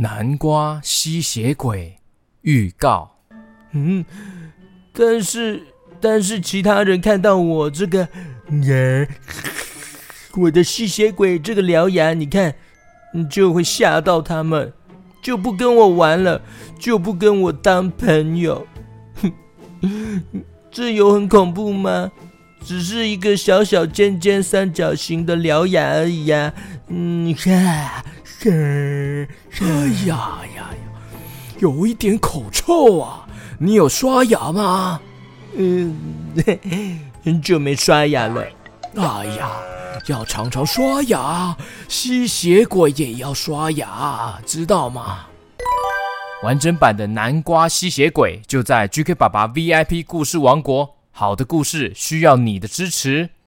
南瓜吸血鬼预告。嗯，但是但是其他人看到我这个，呃，我的吸血鬼这个獠牙，你看，就会吓到他们，就不跟我玩了，就不跟我当朋友。哼，这有很恐怖吗？只是一个小小尖尖三角形的獠牙而已呀。嗯，你看，哎呀呀呀，有一点口臭啊！你有刷牙吗？嗯，很久没刷牙了。哎呀，要常常刷牙，吸血鬼也要刷牙，知道吗？完整版的南瓜吸血鬼就在 GK 爸爸 VIP 故事王国。好的故事需要你的支持。